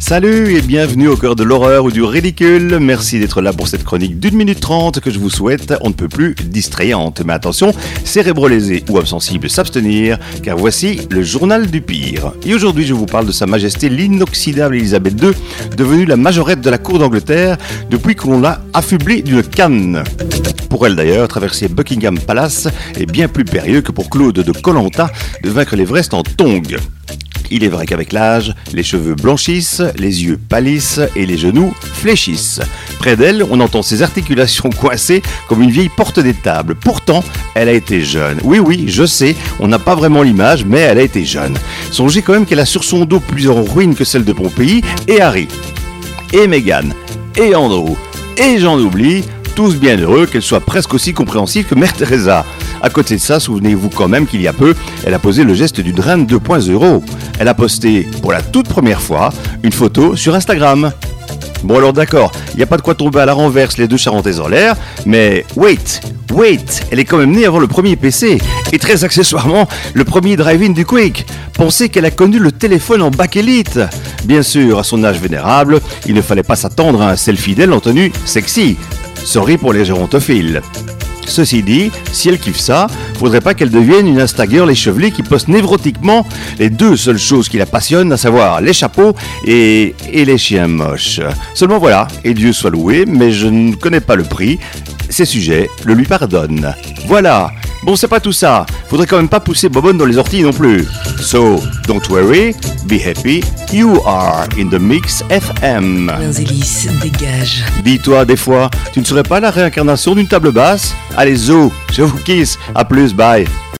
Salut et bienvenue au cœur de l'horreur ou du ridicule. Merci d'être là pour cette chronique d'une minute trente que je vous souhaite on ne peut plus distrayante. Mais attention, cérébrolésé ou absensible s'abstenir, car voici le journal du pire. Et aujourd'hui, je vous parle de Sa Majesté l'inoxydable Elisabeth II, devenue la majorette de la cour d'Angleterre depuis qu'on l'a affublée d'une canne. Pour elle d'ailleurs, traverser Buckingham Palace est bien plus périlleux que pour Claude de Colanta de vaincre l'Everest en tongs. Il est vrai qu'avec l'âge, les cheveux blanchissent, les yeux pâlissent et les genoux fléchissent. Près d'elle, on entend ses articulations coincées comme une vieille porte des tables. Pourtant, elle a été jeune. Oui, oui, je sais, on n'a pas vraiment l'image, mais elle a été jeune. Songez quand même qu'elle a sur son dos plusieurs ruines que celles de Pompéi et Harry, et Meghan, et Andrew, et j'en oublie, tous bien heureux qu'elle soit presque aussi compréhensive que Mère Teresa. À côté de ça, souvenez-vous quand même qu'il y a peu, elle a posé le geste du reine 2.0. Elle a posté pour la toute première fois une photo sur Instagram. Bon alors d'accord, il n'y a pas de quoi tomber à la renverse les deux charentaises en l'air, mais wait, wait, elle est quand même née avant le premier PC, et très accessoirement, le premier drive-in du Quick. Pensez qu'elle a connu le téléphone en bac élite. Bien sûr, à son âge vénérable, il ne fallait pas s'attendre à un selfie d'elle en tenue sexy. Sorry pour les gérontophiles. Ceci dit, si elle kiffe ça, faudrait pas qu'elle devienne une Instagirl échevelée qui poste névrotiquement les deux seules choses qui la passionnent, à savoir les chapeaux et, et les chiens moches. Seulement voilà, et Dieu soit loué, mais je ne connais pas le prix. Ces sujets le lui pardonnent. Voilà. Bon, c'est pas tout ça. Faudrait quand même pas pousser Bobonne dans les orties non plus. So, don't worry, be happy. You are in the mix FM. Zélis, dégage. Dis-toi, des fois, tu ne serais pas la réincarnation d'une table basse Allez, zo, je vous kiss. À plus, bye.